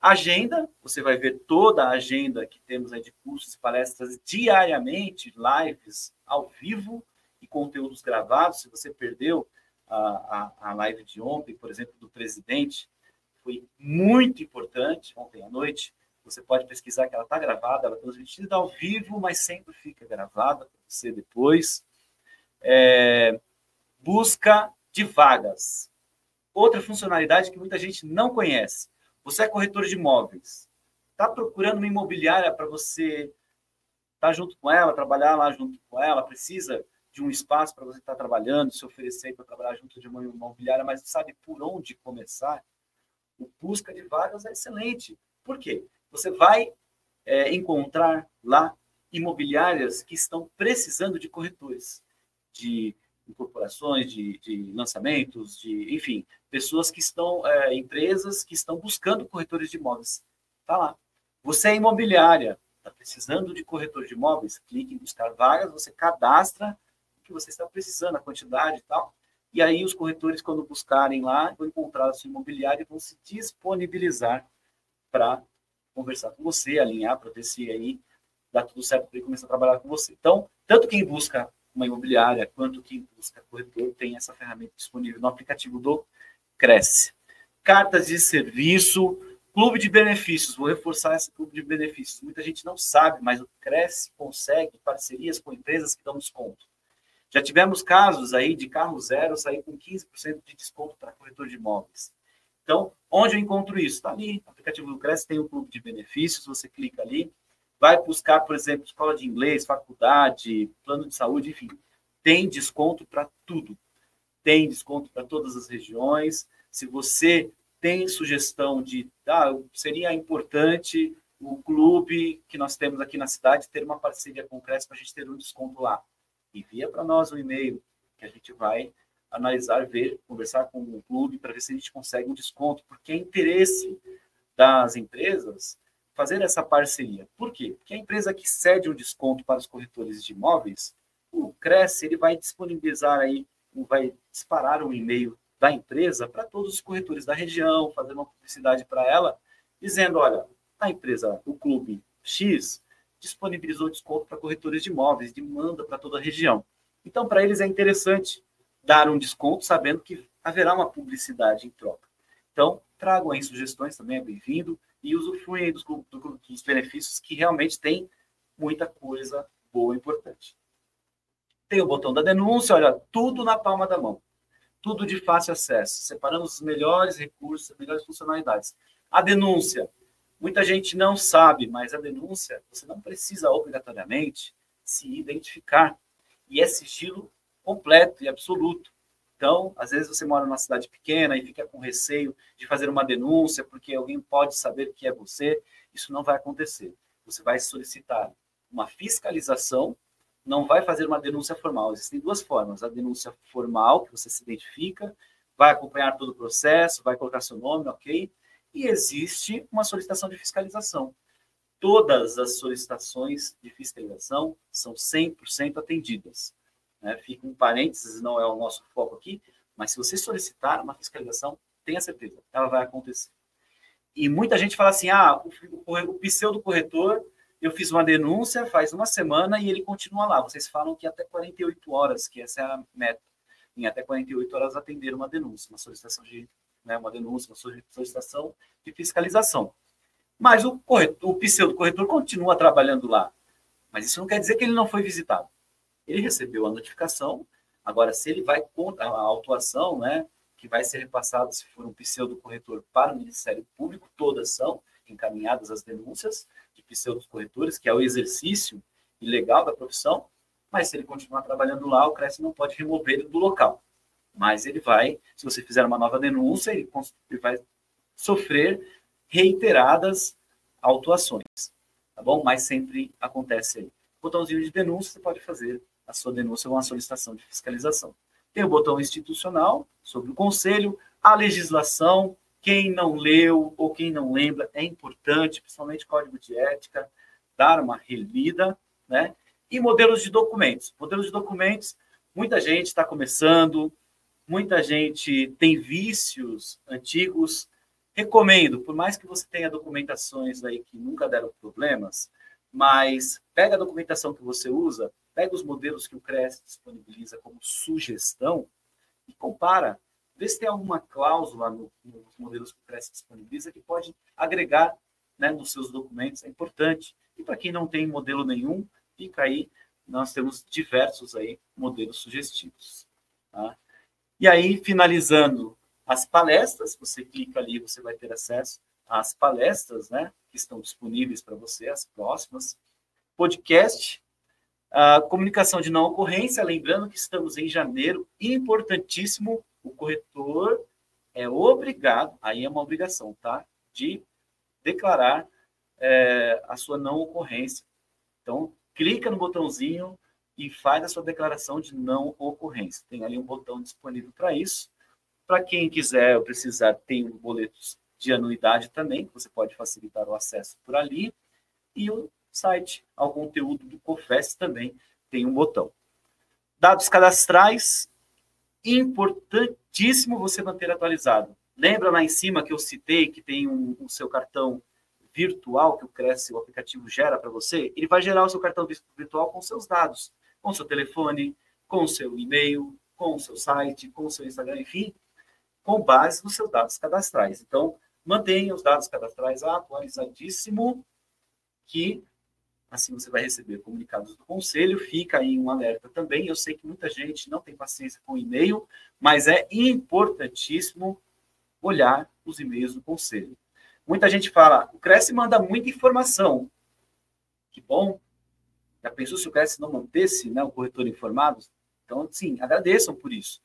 agenda, você vai ver toda a agenda que temos aí de cursos e palestras diariamente, lives ao vivo e conteúdos gravados. Se você perdeu a, a, a live de ontem, por exemplo, do presidente, foi muito importante ontem à noite. Você pode pesquisar que ela está gravada, ela é transmitida ao vivo, mas sempre fica gravada para você depois. É, busca de vagas. Outra funcionalidade que muita gente não conhece. Você é corretor de imóveis. Está procurando uma imobiliária para você estar tá junto com ela, trabalhar lá junto com ela, precisa de um espaço para você estar tá trabalhando, se oferecer para trabalhar junto de uma imobiliária, mas sabe por onde começar, busca de vagas é excelente. Por quê? Você vai é, encontrar lá imobiliárias que estão precisando de corretores, de incorporações, de, de lançamentos, de, enfim, pessoas que estão, é, empresas que estão buscando corretores de imóveis. Está lá. Você é imobiliária, está precisando de corretor de imóveis, clique em buscar vagas, você cadastra o que você está precisando, a quantidade e tal. E aí os corretores, quando buscarem lá, vão encontrar a sua imobiliária e vão se disponibilizar para conversar com você, alinhar, para ver se aí dá tudo certo para ele começar a trabalhar com você. Então, tanto quem busca uma imobiliária quanto quem busca corretor tem essa ferramenta disponível no aplicativo do Cresce. Cartas de serviço, clube de benefícios. Vou reforçar esse clube de benefícios. Muita gente não sabe, mas o Cresce consegue parcerias com empresas que dão desconto. Já tivemos casos aí de carro zero sair com 15% de desconto para corretor de imóveis. Então, onde eu encontro isso? Está ali, aplicativo do Cresce tem um clube de benefícios, você clica ali, vai buscar, por exemplo, escola de inglês, faculdade, plano de saúde, enfim, tem desconto para tudo. Tem desconto para todas as regiões. Se você tem sugestão de, ah, seria importante o clube que nós temos aqui na cidade ter uma parceria com o Cresce para a gente ter um desconto lá envia para nós um e-mail que a gente vai analisar, ver, conversar com o clube para ver se a gente consegue um desconto, porque é interesse das empresas fazer essa parceria. Por quê? Porque a empresa que cede um desconto para os corretores de imóveis, o Cresce, ele vai disponibilizar aí, vai disparar um e-mail da empresa para todos os corretores da região, fazer uma publicidade para ela, dizendo, olha, a empresa, o clube X, disponibilizou desconto para corretores de imóveis, demanda para toda a região. Então, para eles é interessante dar um desconto, sabendo que haverá uma publicidade em troca. Então, tragam aí sugestões, também é bem-vindo, e usufruem dos, dos benefícios que realmente tem muita coisa boa e importante. Tem o botão da denúncia, olha, tudo na palma da mão. Tudo de fácil acesso. Separamos os melhores recursos, as melhores funcionalidades. A denúncia, Muita gente não sabe, mas a denúncia, você não precisa obrigatoriamente se identificar. E é sigilo completo e absoluto. Então, às vezes você mora numa cidade pequena e fica com receio de fazer uma denúncia porque alguém pode saber que é você. Isso não vai acontecer. Você vai solicitar uma fiscalização, não vai fazer uma denúncia formal. Existem duas formas: a denúncia formal, que você se identifica, vai acompanhar todo o processo, vai colocar seu nome, ok? E existe uma solicitação de fiscalização. Todas as solicitações de fiscalização são 100% atendidas. Né? Fica um parênteses, não é o nosso foco aqui, mas se você solicitar uma fiscalização, tenha certeza, ela vai acontecer. E muita gente fala assim: ah, o, o pseudo corretor, eu fiz uma denúncia faz uma semana e ele continua lá. Vocês falam que até 48 horas, que essa é a meta. Em até 48 horas atender uma denúncia, uma solicitação de né, uma denúncia, uma solicitação de fiscalização. Mas o, corretor, o pseudo-corretor continua trabalhando lá. Mas isso não quer dizer que ele não foi visitado. Ele recebeu a notificação, agora, se ele vai contra a autuação, né, que vai ser repassada, se for um pseudo-corretor, para o Ministério Público, todas são encaminhadas as denúncias de pseudo-corretores, que é o exercício ilegal da profissão, mas se ele continuar trabalhando lá, o CRES não pode remover ele do local. Mas ele vai, se você fizer uma nova denúncia, ele, ele vai sofrer reiteradas autuações, tá bom? Mas sempre acontece aí. Botãozinho de denúncia, você pode fazer a sua denúncia ou uma solicitação de fiscalização. Tem o botão institucional sobre o conselho, a legislação, quem não leu ou quem não lembra, é importante, principalmente código de ética, dar uma relida, né? E modelos de documentos. Modelos de documentos, muita gente está começando, muita gente tem vícios antigos. Recomendo, por mais que você tenha documentações aí que nunca deram problemas, mas pega a documentação que você usa, pega os modelos que o CRES disponibiliza como sugestão e compara. Vê se tem alguma cláusula no, nos modelos que o CRES disponibiliza que pode agregar né, nos seus documentos. É importante. E para quem não tem modelo nenhum, fica aí. Nós temos diversos aí modelos sugestivos. Tá? E aí, finalizando as palestras, você clica ali, você vai ter acesso às palestras, né, que estão disponíveis para você, as próximas. Podcast, a comunicação de não ocorrência, lembrando que estamos em janeiro, importantíssimo, o corretor é obrigado, aí é uma obrigação, tá? De declarar é, a sua não ocorrência. Então, clica no botãozinho e faz a sua declaração de não ocorrência. Tem ali um botão disponível para isso. Para quem quiser precisar, tem boletos de anuidade também, que você pode facilitar o acesso por ali. E o site ao conteúdo do COFES também tem um botão. Dados cadastrais, importantíssimo você manter atualizado. Lembra lá em cima que eu citei que tem um, o seu cartão virtual que o Cresce, o aplicativo, gera para você? Ele vai gerar o seu cartão virtual com seus dados, com seu telefone, com seu e-mail, com seu site, com seu Instagram, enfim, com base nos seus dados cadastrais. Então, mantenha os dados cadastrais atualizadíssimo, que Assim você vai receber comunicados do conselho, fica aí um alerta também. Eu sei que muita gente não tem paciência com e-mail, mas é importantíssimo olhar os e-mails do conselho. Muita gente fala, o Cresce manda muita informação. Que bom. Já pensou se o Cresce não mantesse né, o corretor informado? Então, sim, agradeçam por isso.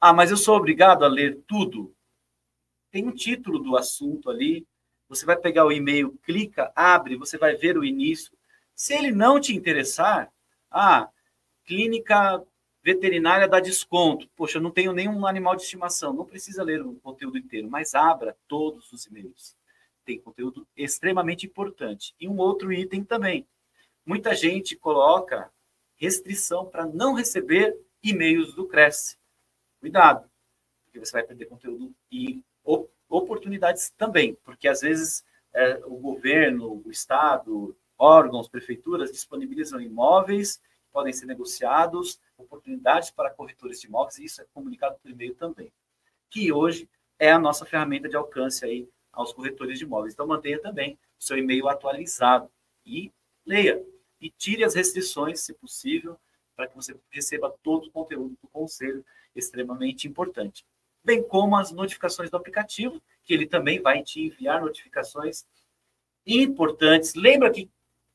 Ah, mas eu sou obrigado a ler tudo? Tem um título do assunto ali. Você vai pegar o e-mail, clica, abre, você vai ver o início. Se ele não te interessar, ah, clínica veterinária dá desconto. Poxa, eu não tenho nenhum animal de estimação. Não precisa ler o conteúdo inteiro, mas abra todos os e-mails. Tem conteúdo extremamente importante. E um outro item também. Muita gente coloca restrição para não receber e-mails do Cresce. Cuidado, porque você vai perder conteúdo e oportunidades também, porque às vezes é, o governo, o Estado, órgãos, prefeituras disponibilizam imóveis, podem ser negociados, oportunidades para corretores de imóveis, e isso é comunicado por e-mail também, que hoje é a nossa ferramenta de alcance aí aos corretores de imóveis. Então, mantenha também o seu e-mail atualizado e leia. E tire as restrições, se possível, para que você receba todo o conteúdo do conselho, extremamente importante. Bem como as notificações do aplicativo, que ele também vai te enviar notificações importantes. Lembra que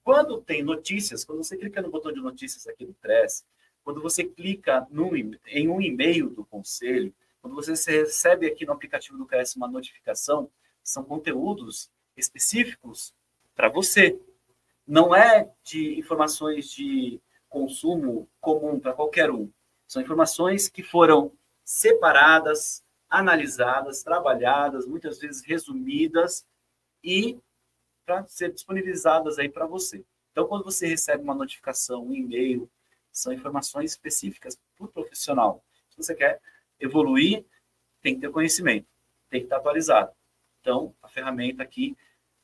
quando tem notícias, quando você clica no botão de notícias aqui do Press, quando você clica no, em um e-mail do conselho, quando você recebe aqui no aplicativo do Cresce uma notificação, são conteúdos específicos para você. Não é de informações de consumo comum para qualquer um. São informações que foram separadas, analisadas, trabalhadas, muitas vezes resumidas e para ser disponibilizadas aí para você. Então, quando você recebe uma notificação, um e-mail, são informações específicas para o profissional. Se você quer evoluir, tem que ter conhecimento, tem que estar atualizado. Então, a ferramenta aqui,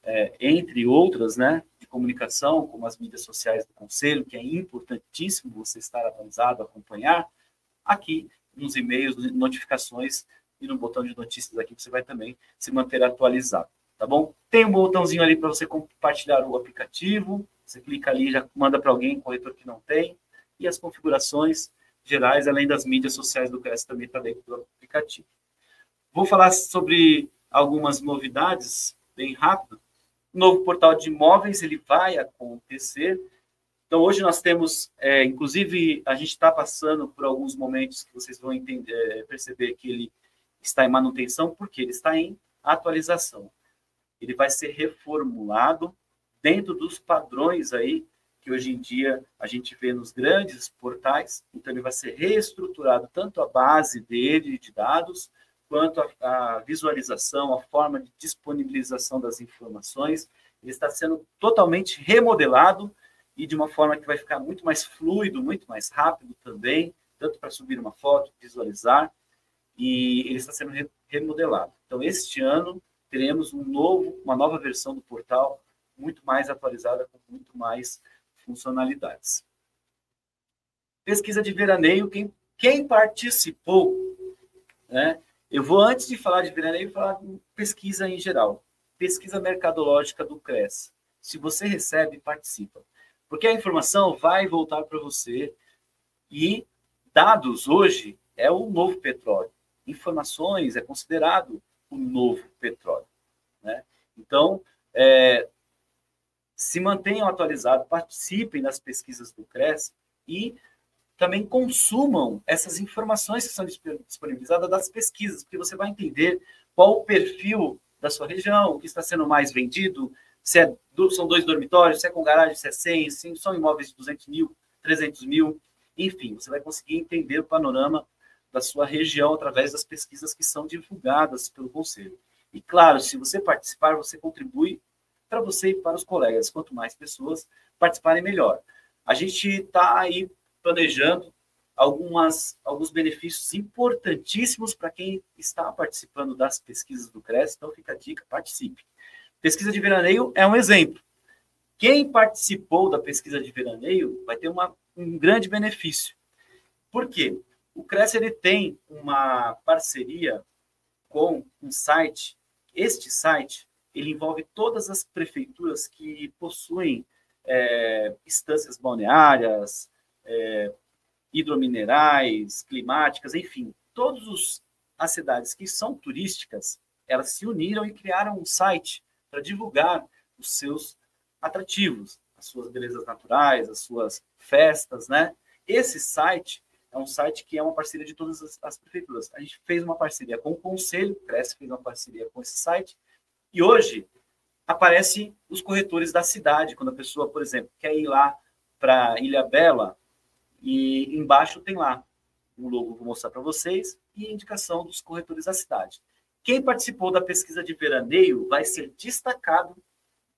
é, entre outras, né, de comunicação, como as mídias sociais do conselho, que é importantíssimo você estar atualizado, acompanhar, aqui nos e-mails, notificações e no botão de notícias aqui você vai também se manter atualizado tá bom? Tem um botãozinho ali para você compartilhar o aplicativo, você clica ali já manda para alguém, corretor que não tem, e as configurações gerais, além das mídias sociais do CRES também está dentro do aplicativo. Vou falar sobre algumas novidades, bem rápido. Novo portal de imóveis, ele vai acontecer, Então, hoje nós temos, é, inclusive, a gente está passando por alguns momentos que vocês vão entender, é, perceber que ele está em manutenção, porque ele está em atualização. Ele vai ser reformulado dentro dos padrões aí que hoje em dia a gente vê nos grandes portais. Então, ele vai ser reestruturado tanto a base dele de dados, quanto a visualização, a forma de disponibilização das informações. Ele está sendo totalmente remodelado e de uma forma que vai ficar muito mais fluido, muito mais rápido também, tanto para subir uma foto, visualizar, e ele está sendo remodelado. Então, este ano teremos um novo, uma nova versão do portal muito mais atualizada, com muito mais funcionalidades. Pesquisa de veraneio, quem, quem participou, né? Eu vou, antes de falar de veraneio, falar de pesquisa em geral. Pesquisa mercadológica do CRES. Se você recebe, participa. Porque a informação vai voltar para você e dados hoje é o novo petróleo. Informações é considerado o novo petróleo. Né? Então, é, se mantenham atualizados, participem das pesquisas do CRES e também consumam essas informações que são disponibilizadas das pesquisas, porque você vai entender qual o perfil da sua região, o que está sendo mais vendido, se é, são dois dormitórios, se é com garagem, se é 100, se são imóveis de 200 mil, 300 mil, enfim, você vai conseguir entender o panorama da sua região através das pesquisas que são divulgadas pelo Conselho. E, claro, se você participar, você contribui para você e para os colegas. Quanto mais pessoas participarem, melhor. A gente está aí planejando algumas, alguns benefícios importantíssimos para quem está participando das pesquisas do CRES. Então, fica a dica, participe. Pesquisa de veraneio é um exemplo. Quem participou da pesquisa de veraneio vai ter uma, um grande benefício. Por quê? O CRES ele tem uma parceria com um site. Este site ele envolve todas as prefeituras que possuem é, estâncias balneárias, é, hidrominerais, climáticas, enfim, todas as cidades que são turísticas, elas se uniram e criaram um site para divulgar os seus atrativos, as suas belezas naturais, as suas festas, né? Esse site é um site que é uma parceria de todas as, as prefeituras. A gente fez uma parceria com o Conselho, Cresce fez uma parceria com esse site, e hoje aparecem os corretores da cidade, quando a pessoa, por exemplo, quer ir lá para Ilha Bela, e embaixo tem lá um logo, vou mostrar para vocês, e indicação dos corretores da cidade. Quem participou da pesquisa de veraneio vai ser destacado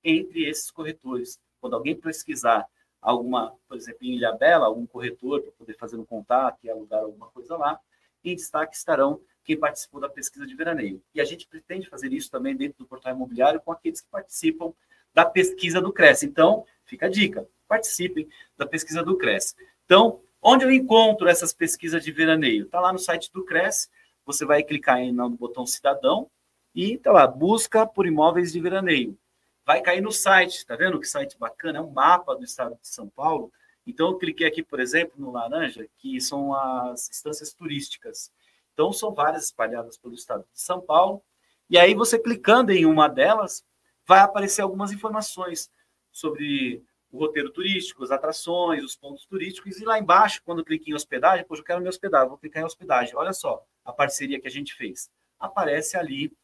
entre esses corretores. Quando alguém pesquisar alguma, por exemplo, em Ilha Bela, algum corretor para poder fazer um contato e alugar alguma coisa lá, em destaque estarão quem participou da pesquisa de veraneio. E a gente pretende fazer isso também dentro do portal imobiliário com aqueles que participam da pesquisa do CRES. Então, fica a dica, participem da pesquisa do CRES. Então, onde eu encontro essas pesquisas de veraneio? Está lá no site do CRES, você vai clicar no botão cidadão e tá lá, busca por imóveis de veraneio. Vai cair no site, tá vendo que site bacana? É um mapa do estado de São Paulo. Então, eu cliquei aqui, por exemplo, no laranja, que são as instâncias turísticas. Então, são várias espalhadas pelo estado de São Paulo. E aí, você clicando em uma delas, vai aparecer algumas informações sobre o roteiro turístico, as atrações, os pontos turísticos. E lá embaixo, quando eu clico em hospedagem, poxa, eu quero me hospedar, vou clicar em hospedagem. Olha só a parceria que a gente fez. Aparece ali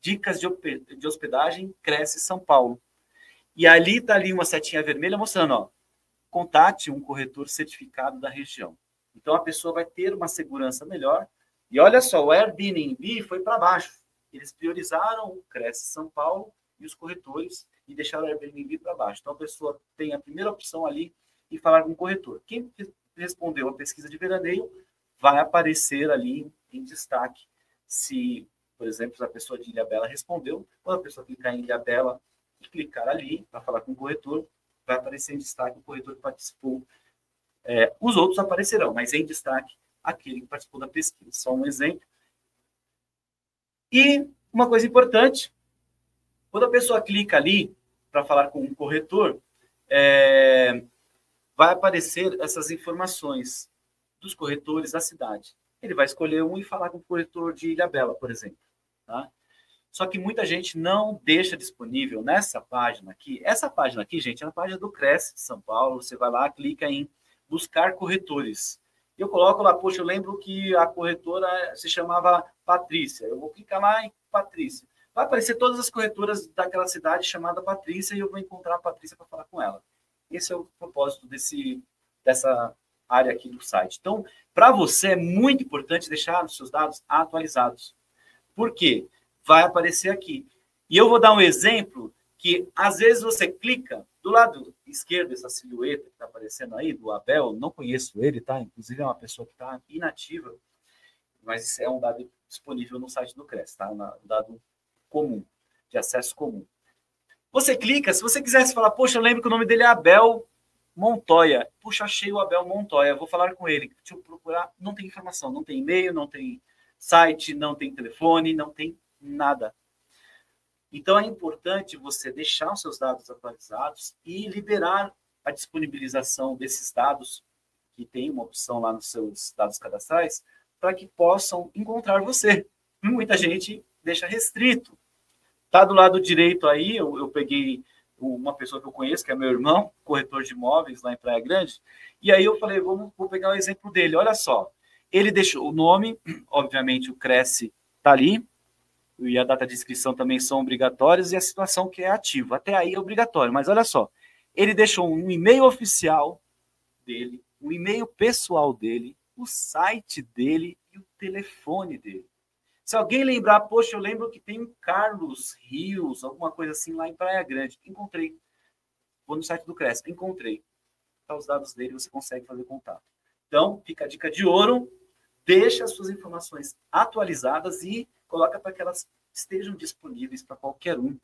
dicas de hospedagem Cresce São Paulo. E ali está ali uma setinha vermelha mostrando, ó, contate um corretor certificado da região. Então a pessoa vai ter uma segurança melhor e olha só, o Airbnb foi para baixo. Eles priorizaram o Cresce São Paulo e os corretores e deixaram o Airbnb para baixo. Então a pessoa tem a primeira opção ali e falar com o corretor. Quem respondeu a pesquisa de veraneio vai aparecer ali em destaque. Se, por exemplo, a pessoa de Ilha Bela respondeu, quando a pessoa clicar em Ilha Bela e clicar ali para falar com o corretor, vai aparecer em destaque o corretor que participou. É, os outros aparecerão, mas em destaque aquele que participou da pesquisa. Só um exemplo. E uma coisa importante, quando a pessoa clica ali para falar com um corretor, é, vai aparecer essas informações dos corretores da cidade. Ele vai escolher um e falar com o corretor de Ilha Bela, por exemplo. Tá? Só que muita gente não deixa disponível nessa página aqui. Essa página aqui, gente, é a página do Cresce de São Paulo. Você vai lá, clica em buscar corretores. Eu coloco lá, poxa, eu lembro que a corretora se chamava Patrícia. Eu vou clicar lá em Patrícia. Vai aparecer todas as corretoras daquela cidade chamada Patrícia e eu vou encontrar a Patrícia para falar com ela. Esse é o propósito desse, dessa área aqui do site. Então, para você é muito importante deixar os seus dados atualizados. Por quê? Vai aparecer aqui. E eu vou dar um exemplo que às vezes você clica do lado esquerdo, essa silhueta que está aparecendo aí, do Abel, não conheço ele, tá? Inclusive é uma pessoa que está inativa, mas é um dado disponível no site do CRES, tá? Um dado comum, de acesso comum. Você clica, se você quisesse falar, poxa, eu lembro que o nome dele é Abel Montoya. Puxa, achei o Abel Montoya, vou falar com ele. Deixa eu procurar. Não tem informação, não tem e-mail, não tem site, não tem telefone, não tem nada. Então é importante você deixar os seus dados atualizados e liberar a disponibilização desses dados, que tem uma opção lá nos seus dados cadastrais, para que possam encontrar você. Muita gente deixa restrito. Tá do lado direito aí, eu, eu peguei uma pessoa que eu conheço, que é meu irmão, corretor de imóveis lá em Praia Grande, e aí eu falei, vamos, vou pegar o exemplo dele. Olha só, ele deixou o nome, obviamente o Cresce está ali, e a data de inscrição também são obrigatórias, e a situação que é ativa. Até aí é obrigatório, mas olha só, ele deixou um e-mail oficial dele, um e-mail pessoal dele, o site dele e o telefone dele. Se alguém lembrar, poxa, eu lembro que tem um Carlos Rios, alguma coisa assim lá em Praia Grande. Encontrei. Vou no site do Cresp, encontrei. Tá os dados dele, você consegue fazer contato. Então, fica a dica de ouro. Deixa as suas informações atualizadas e coloca para que elas estejam disponíveis para qualquer um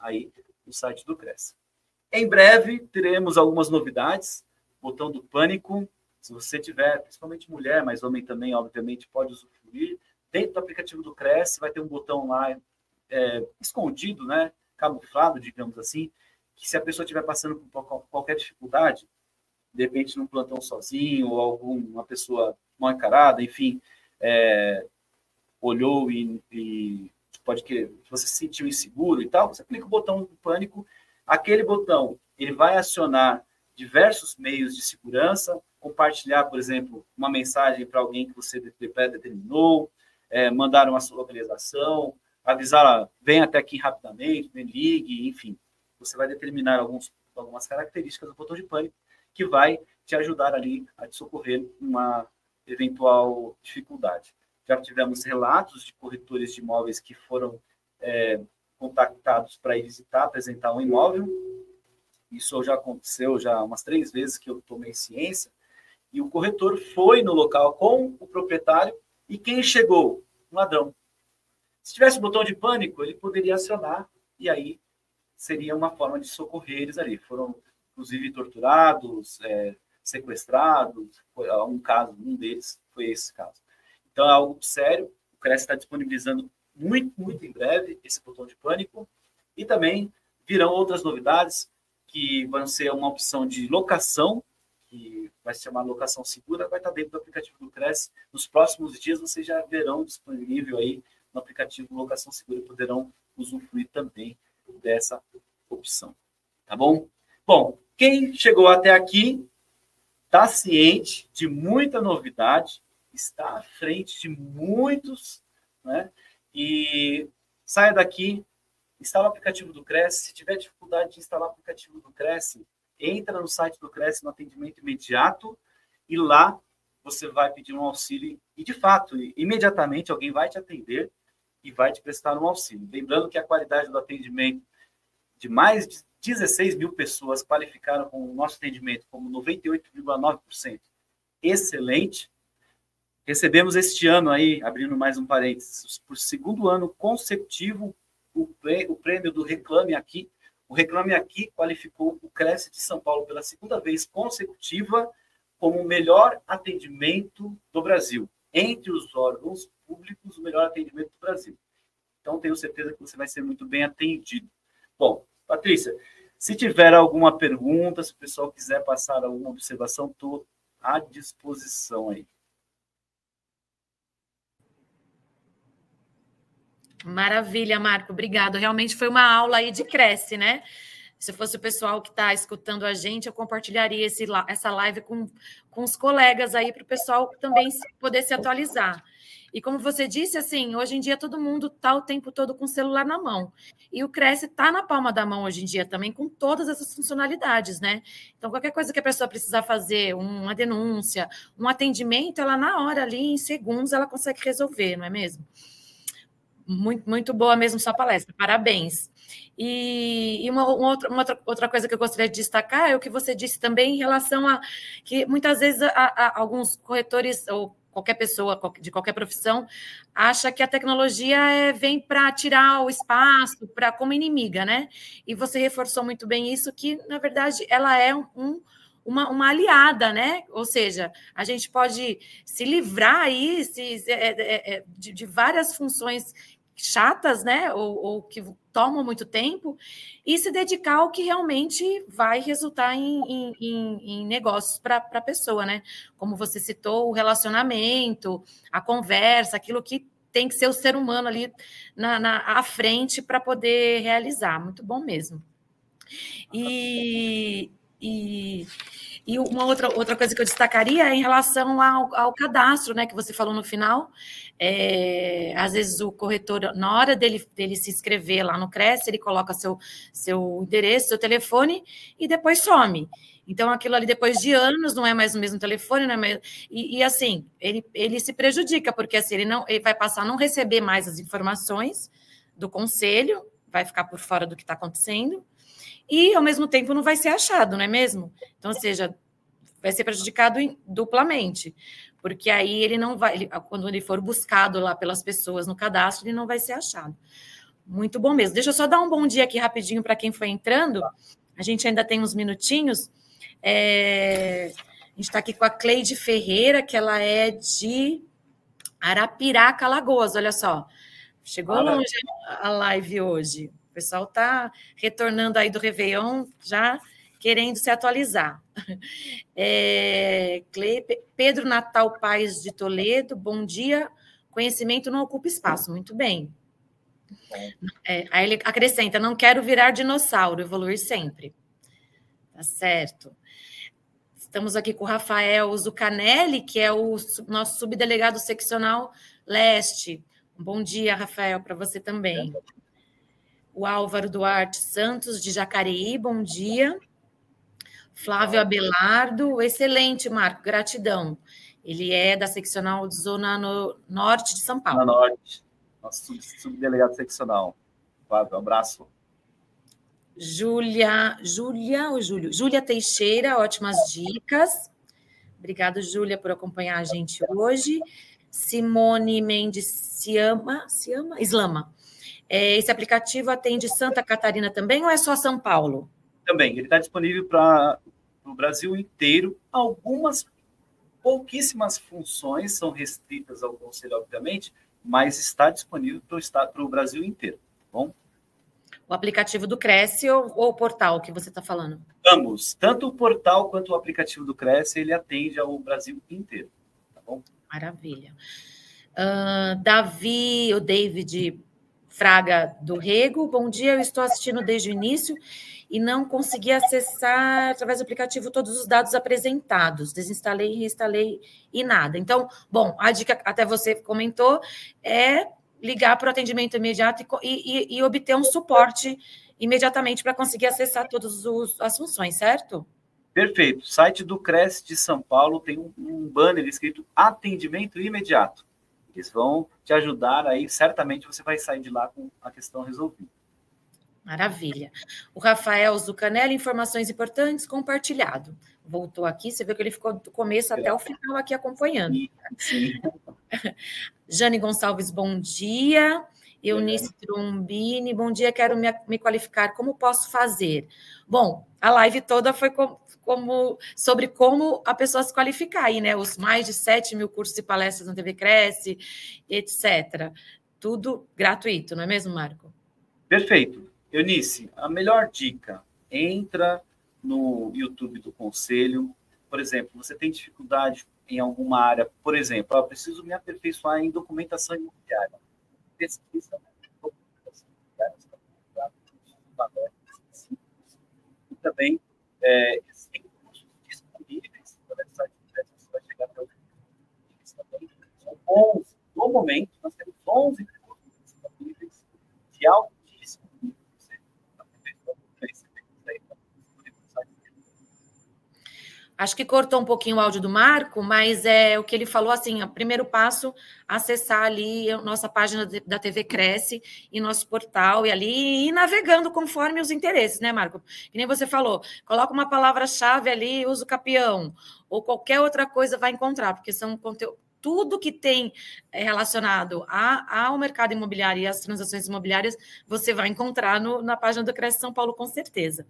aí no site do Cresce. Em breve teremos algumas novidades. Botão do pânico. Se você tiver, principalmente mulher, mas homem também, obviamente, pode usufruir Dentro do aplicativo do Cresce vai ter um botão lá é, escondido, né? camuflado, digamos assim, que se a pessoa estiver passando por qualquer dificuldade, de repente num plantão sozinho, ou alguma pessoa mal encarada, enfim, é, olhou e, e, pode que você se sentiu inseguro e tal, você clica o botão do pânico, aquele botão ele vai acionar diversos meios de segurança, compartilhar, por exemplo, uma mensagem para alguém que você determinou, é, mandaram a sua localização, avisar, vem até aqui rapidamente, me ligue, enfim. Você vai determinar alguns, algumas características do botão de pânico que vai te ajudar ali a te socorrer uma eventual dificuldade. Já tivemos relatos de corretores de imóveis que foram é, contactados para ir visitar, apresentar um imóvel. Isso já aconteceu já umas três vezes que eu tomei ciência. E o corretor foi no local com o proprietário e quem chegou? Um ladrão. Se tivesse um botão de pânico, ele poderia acionar e aí seria uma forma de socorrer eles ali. Foram, inclusive, torturados, é, sequestrados. Foi um caso, um deles foi esse caso. Então, é algo sério. O CRES está disponibilizando muito, muito em breve esse botão de pânico. E também virão outras novidades que vão ser uma opção de locação que vai se chamar locação segura, vai estar dentro do aplicativo do Cresce. Nos próximos dias vocês já verão disponível aí no aplicativo Locação Segura e poderão usufruir também dessa opção. Tá bom? Bom, quem chegou até aqui está ciente de muita novidade, está à frente de muitos, né? E saia daqui, instala o aplicativo do Cresce. Se tiver dificuldade de instalar o aplicativo do Cresce, entra no site do Cresce no atendimento imediato e lá você vai pedir um auxílio e, de fato, imediatamente alguém vai te atender e vai te prestar um auxílio. Lembrando que a qualidade do atendimento de mais de 16 mil pessoas qualificaram com o nosso atendimento como 98,9%. Excelente. Recebemos este ano aí, abrindo mais um parênteses, por segundo ano consecutivo, o prêmio do Reclame Aqui, o Reclame Aqui qualificou o Cresce de São Paulo pela segunda vez consecutiva como o melhor atendimento do Brasil. Entre os órgãos públicos, o melhor atendimento do Brasil. Então, tenho certeza que você vai ser muito bem atendido. Bom, Patrícia, se tiver alguma pergunta, se o pessoal quiser passar alguma observação, estou à disposição aí. Maravilha, Marco, obrigado. Realmente foi uma aula aí de cresce, né? Se fosse o pessoal que está escutando a gente, eu compartilharia esse, essa live com, com os colegas aí para o pessoal também poder se atualizar. E como você disse, assim, hoje em dia todo mundo está o tempo todo com o celular na mão. E o Cresce está na palma da mão hoje em dia também, com todas essas funcionalidades, né? Então, qualquer coisa que a pessoa precisar fazer, uma denúncia, um atendimento, ela na hora ali, em segundos, ela consegue resolver, não é mesmo? Muito, muito boa mesmo sua palestra, parabéns. E, e uma, uma, outra, uma, outra, coisa que eu gostaria de destacar é o que você disse também em relação a que muitas vezes a, a, alguns corretores ou qualquer pessoa de qualquer profissão acha que a tecnologia é, vem para tirar o espaço, para como inimiga, né? E você reforçou muito bem isso, que na verdade ela é um, uma, uma aliada, né? Ou seja, a gente pode se livrar aí se, é, é, é, de, de várias funções chatas, né? Ou, ou, que tomam muito tempo, e se dedicar ao que realmente vai resultar em, em, em, em negócios para a pessoa, né? Como você citou, o relacionamento, a conversa, aquilo que tem que ser o ser humano ali na, na à frente para poder realizar. Muito bom mesmo. E, e, e uma outra, outra coisa que eu destacaria é em relação ao, ao cadastro, né, que você falou no final. É, às vezes o corretor, na hora dele, dele se inscrever lá no Cresce, ele coloca seu, seu endereço, seu telefone e depois some. Então, aquilo ali, depois de anos, não é mais o mesmo telefone, não é mais... e, e, assim, ele, ele se prejudica, porque assim, ele, não, ele vai passar a não receber mais as informações do conselho, vai ficar por fora do que está acontecendo, e ao mesmo tempo não vai ser achado, não é mesmo? Então, ou seja, vai ser prejudicado duplamente, porque aí ele não vai, ele, quando ele for buscado lá pelas pessoas no cadastro, ele não vai ser achado. Muito bom mesmo. Deixa eu só dar um bom dia aqui rapidinho para quem foi entrando. A gente ainda tem uns minutinhos. É... A gente está aqui com a Cleide Ferreira, que ela é de Arapiraca, Lagoas. Olha só, chegou Olha. longe a live hoje. O pessoal está retornando aí do Réveillon, já querendo se atualizar. É, Pedro Natal Paz de Toledo, bom dia. Conhecimento não ocupa espaço, muito bem. É, aí ele acrescenta: não quero virar dinossauro, evoluir sempre. Tá certo. Estamos aqui com o Rafael Zucanelli, que é o nosso subdelegado seccional leste. bom dia, Rafael, para você também o Álvaro Duarte Santos, de Jacareí, bom dia. Flávio Abelardo, excelente, Marco, gratidão. Ele é da seccional de Zona no, Norte de São Paulo. Zona Norte, nosso subdelegado seccional. Flávio, um abraço. Júlia, Júlia ou Júlio? Júlia Teixeira, ótimas dicas. Obrigada, Júlia, por acompanhar a gente hoje. Simone Mendes Siama, Siama? Islama. É, esse aplicativo atende Santa Catarina também ou é só São Paulo? Também, ele está disponível para o Brasil inteiro. Algumas pouquíssimas funções são restritas ao Conselho, obviamente, mas está disponível para o Brasil inteiro. Tá bom? O aplicativo do Cresce ou, ou o portal que você está falando? Ambos, tanto o portal quanto o aplicativo do Cresce, ele atende ao Brasil inteiro. Tá bom? Maravilha. Uh, Davi, o David Fraga do Rego. Bom dia, eu estou assistindo desde o início e não consegui acessar através do aplicativo todos os dados apresentados. Desinstalei, reinstalei e nada. Então, bom, a dica até você comentou é ligar para o atendimento imediato e, e, e, obter um suporte imediatamente para conseguir acessar todas as funções, certo? Perfeito. O site do Cresce de São Paulo tem um, um banner escrito atendimento imediato. Eles vão te ajudar aí, certamente você vai sair de lá com a questão resolvida. Maravilha. O Rafael Zucanelli, informações importantes, compartilhado. Voltou aqui, você viu que ele ficou do começo até o final aqui acompanhando. Sim, sim. Jane Gonçalves, bom dia. Eunice Trombini, bom dia, quero me, me, qualificar, como posso fazer? Bom, a live toda foi com, como, sobre como a pessoa se qualificar aí, né? Os mais de 7 mil cursos e palestras na TV Cresce, etc. Tudo gratuito, não é mesmo, Marco? Perfeito. Eunice, a melhor dica, entra no YouTube do Conselho, por exemplo, você tem dificuldade em alguma área, por exemplo, eu preciso me aperfeiçoar em documentação imobiliária pesquisa, né? e também é, existem cursos disponíveis para essa atividade vai chegar até o eles também são 11, no momento, nós temos 11 cursos disponíveis de alto Acho que cortou um pouquinho o áudio do Marco, mas é o que ele falou assim: o primeiro passo, acessar ali a nossa página da TV Cresce e nosso portal, e ali ir navegando conforme os interesses, né, Marco? Que nem você falou, coloca uma palavra-chave ali, usa o capião, ou qualquer outra coisa vai encontrar, porque são conteúdo tudo que tem é, relacionado a, ao mercado imobiliário e às transações imobiliárias, você vai encontrar no, na página do Cresce São Paulo, com certeza.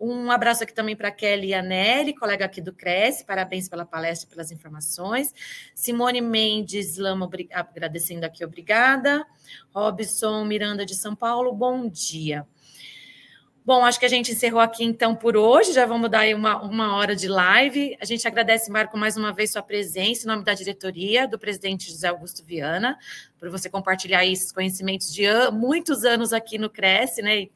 Um abraço aqui também para Kelly Anelli, colega aqui do Cresce, parabéns pela palestra e pelas informações. Simone Mendes Lama, agradecendo aqui, obrigada. Robson Miranda de São Paulo, bom dia. Bom, acho que a gente encerrou aqui então por hoje, já vamos dar aí uma, uma hora de live. A gente agradece, Marco, mais uma vez sua presença em nome da diretoria, do presidente José Augusto Viana, por você compartilhar esses conhecimentos de an muitos anos aqui no Cresce, né?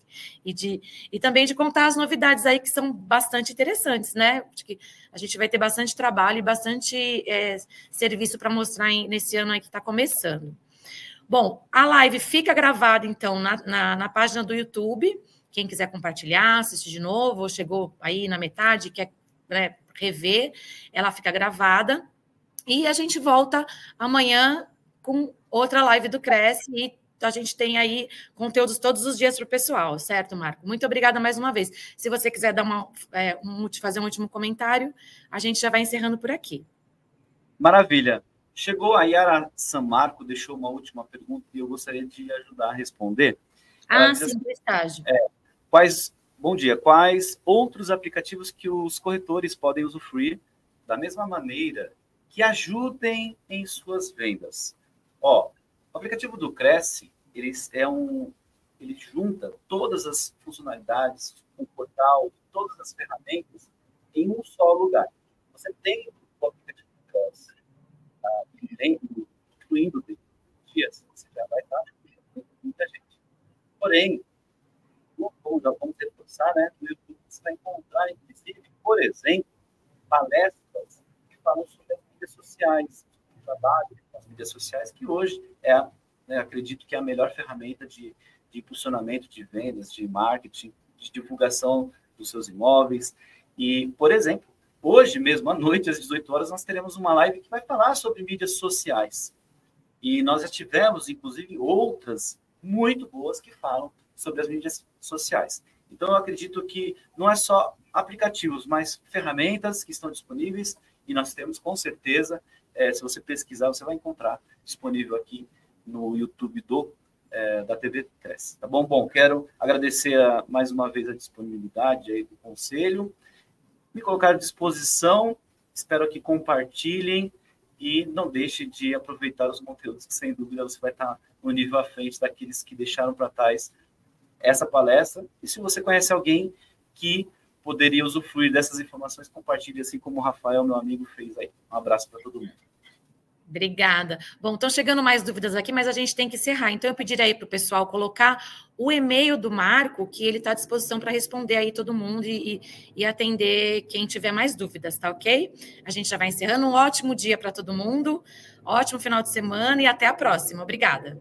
E, de, e também de contar as novidades aí que são bastante interessantes, né? Acho que a gente vai ter bastante trabalho e bastante é, serviço para mostrar em, nesse ano aí que está começando. Bom, a live fica gravada, então, na, na, na página do YouTube quem quiser compartilhar, assistir de novo, ou chegou aí na metade, quer né, rever, ela fica gravada. E a gente volta amanhã com outra live do Cresce e a gente tem aí conteúdos todos os dias para o pessoal, certo, Marco? Muito obrigada mais uma vez. Se você quiser dar uma, é, um, fazer um último comentário, a gente já vai encerrando por aqui. Maravilha. Chegou a Yara Samarco, deixou uma última pergunta e eu gostaria de ajudar a responder. Ah, sim, assim, estágio. É, Quais, bom dia, quais outros aplicativos que os corretores podem usufruir da mesma maneira que ajudem em suas vendas? Ó, o aplicativo do Cresce, ele é um ele junta todas as funcionalidades, o portal, todas as ferramentas em um só lugar. Você tem o aplicativo do Cresce, tá? incluindo dias, você já vai estar muita gente. Porém, já vamos reforçar, né? No YouTube você vai encontrar, inclusive, por exemplo, palestras que falam sobre as mídias sociais, o trabalho com as mídias sociais, que hoje é, né, acredito que é a melhor ferramenta de, de impulsionamento de vendas, de marketing, de divulgação dos seus imóveis. E, por exemplo, hoje mesmo à noite, às 18 horas, nós teremos uma live que vai falar sobre mídias sociais. E nós já tivemos, inclusive, outras muito boas que falam sobre as mídias sociais. Então, eu acredito que não é só aplicativos, mas ferramentas que estão disponíveis e nós temos com certeza, é, se você pesquisar, você vai encontrar disponível aqui no YouTube do é, da TV Cresce. Tá bom? Bom, quero agradecer a, mais uma vez a disponibilidade aí do conselho, me colocar à disposição, espero que compartilhem e não deixe de aproveitar os conteúdos que, sem dúvida, você vai estar no nível à frente daqueles que deixaram para trás essa palestra. E se você conhece alguém que poderia usufruir dessas informações, compartilhe assim como o Rafael, meu amigo, fez aí. Um abraço para todo mundo. Obrigada. Bom, estão chegando mais dúvidas aqui, mas a gente tem que encerrar. Então, eu pediria aí para o pessoal colocar o e-mail do Marco, que ele está à disposição para responder aí todo mundo e, e, atender quem tiver mais dúvidas, tá ok? A gente já vai encerrando. Um ótimo dia para todo mundo, ótimo final de semana e até a próxima. Obrigada.